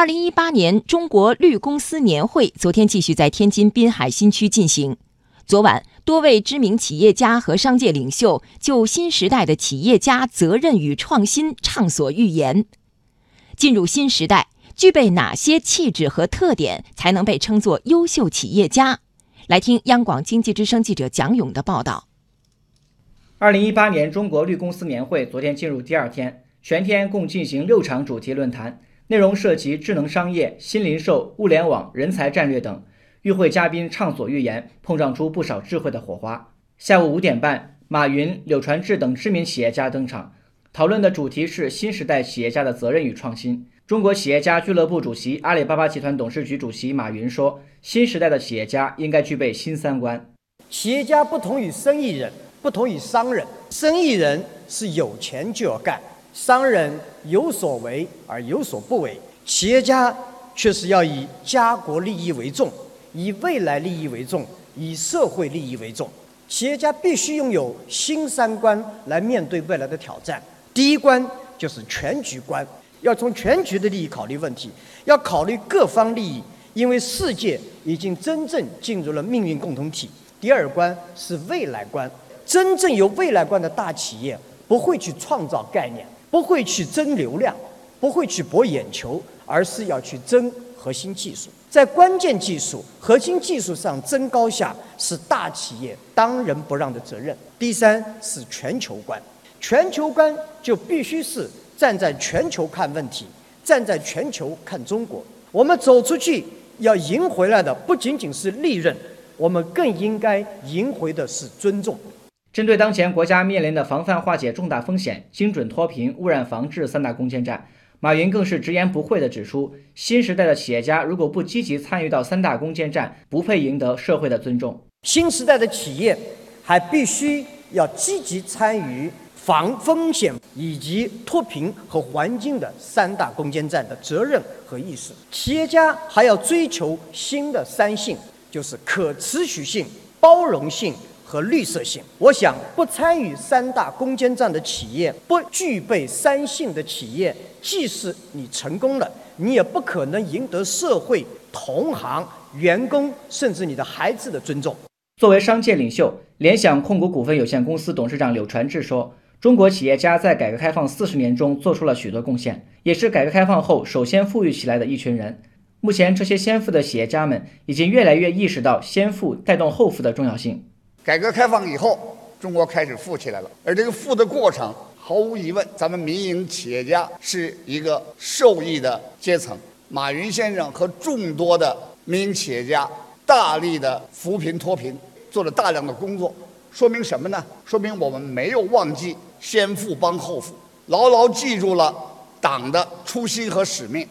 二零一八年中国绿公司年会昨天继续在天津滨海新区进行。昨晚，多位知名企业家和商界领袖就新时代的企业家责任与创新畅所欲言。进入新时代，具备哪些气质和特点才能被称作优秀企业家？来听央广经济之声记者蒋勇的报道。二零一八年中国绿公司年会昨天进入第二天，全天共进行六场主题论坛。内容涉及智能商业、新零售、物联网、人才战略等。与会嘉宾畅所欲言，碰撞出不少智慧的火花。下午五点半，马云、柳传志等知名企业家登场，讨论的主题是新时代企业家的责任与创新。中国企业家俱乐部主席、阿里巴巴集团董事局主席马云说：“新时代的企业家应该具备新三观。企业家不同于生意人，不同于商人。生意人是有钱就要干。”商人有所为而有所不为，企业家却是要以家国利益为重，以未来利益为重，以社会利益为重。企业家必须拥有新三观来面对未来的挑战。第一关就是全局观，要从全局的利益考虑问题，要考虑各方利益，因为世界已经真正进入了命运共同体。第二关是未来观，真正有未来观的大企业不会去创造概念。不会去争流量，不会去博眼球，而是要去争核心技术。在关键技术、核心技术上争高下，是大企业当仁不让的责任。第三是全球观，全球观就必须是站在全球看问题，站在全球看中国。我们走出去要赢回来的不仅仅是利润，我们更应该赢回的是尊重。针对当前国家面临的防范化解重大风险、精准脱贫、污染防治三大攻坚战，马云更是直言不讳地指出：新时代的企业家如果不积极参与到三大攻坚战，不配赢得社会的尊重。新时代的企业还必须要积极参与防风险以及脱贫和环境的三大攻坚战的责任和意识。企业家还要追求新的三性，就是可持续性、包容性。和绿色性，我想不参与三大攻坚战的企业，不具备三性的企业，即使你成功了，你也不可能赢得社会、同行、员工，甚至你的孩子的尊重。作为商界领袖，联想控股股份有限公司董事长柳传志说：“中国企业家在改革开放四十年中做出了许多贡献，也是改革开放后首先富裕起来的一群人。目前，这些先富的企业家们已经越来越意识到先富带动后富的重要性。”改革开放以后，中国开始富起来了。而这个富的过程，毫无疑问，咱们民营企业家是一个受益的阶层。马云先生和众多的民营企业家大力的扶贫脱贫，做了大量的工作，说明什么呢？说明我们没有忘记先富帮后富，牢牢记住了党的初心和使命。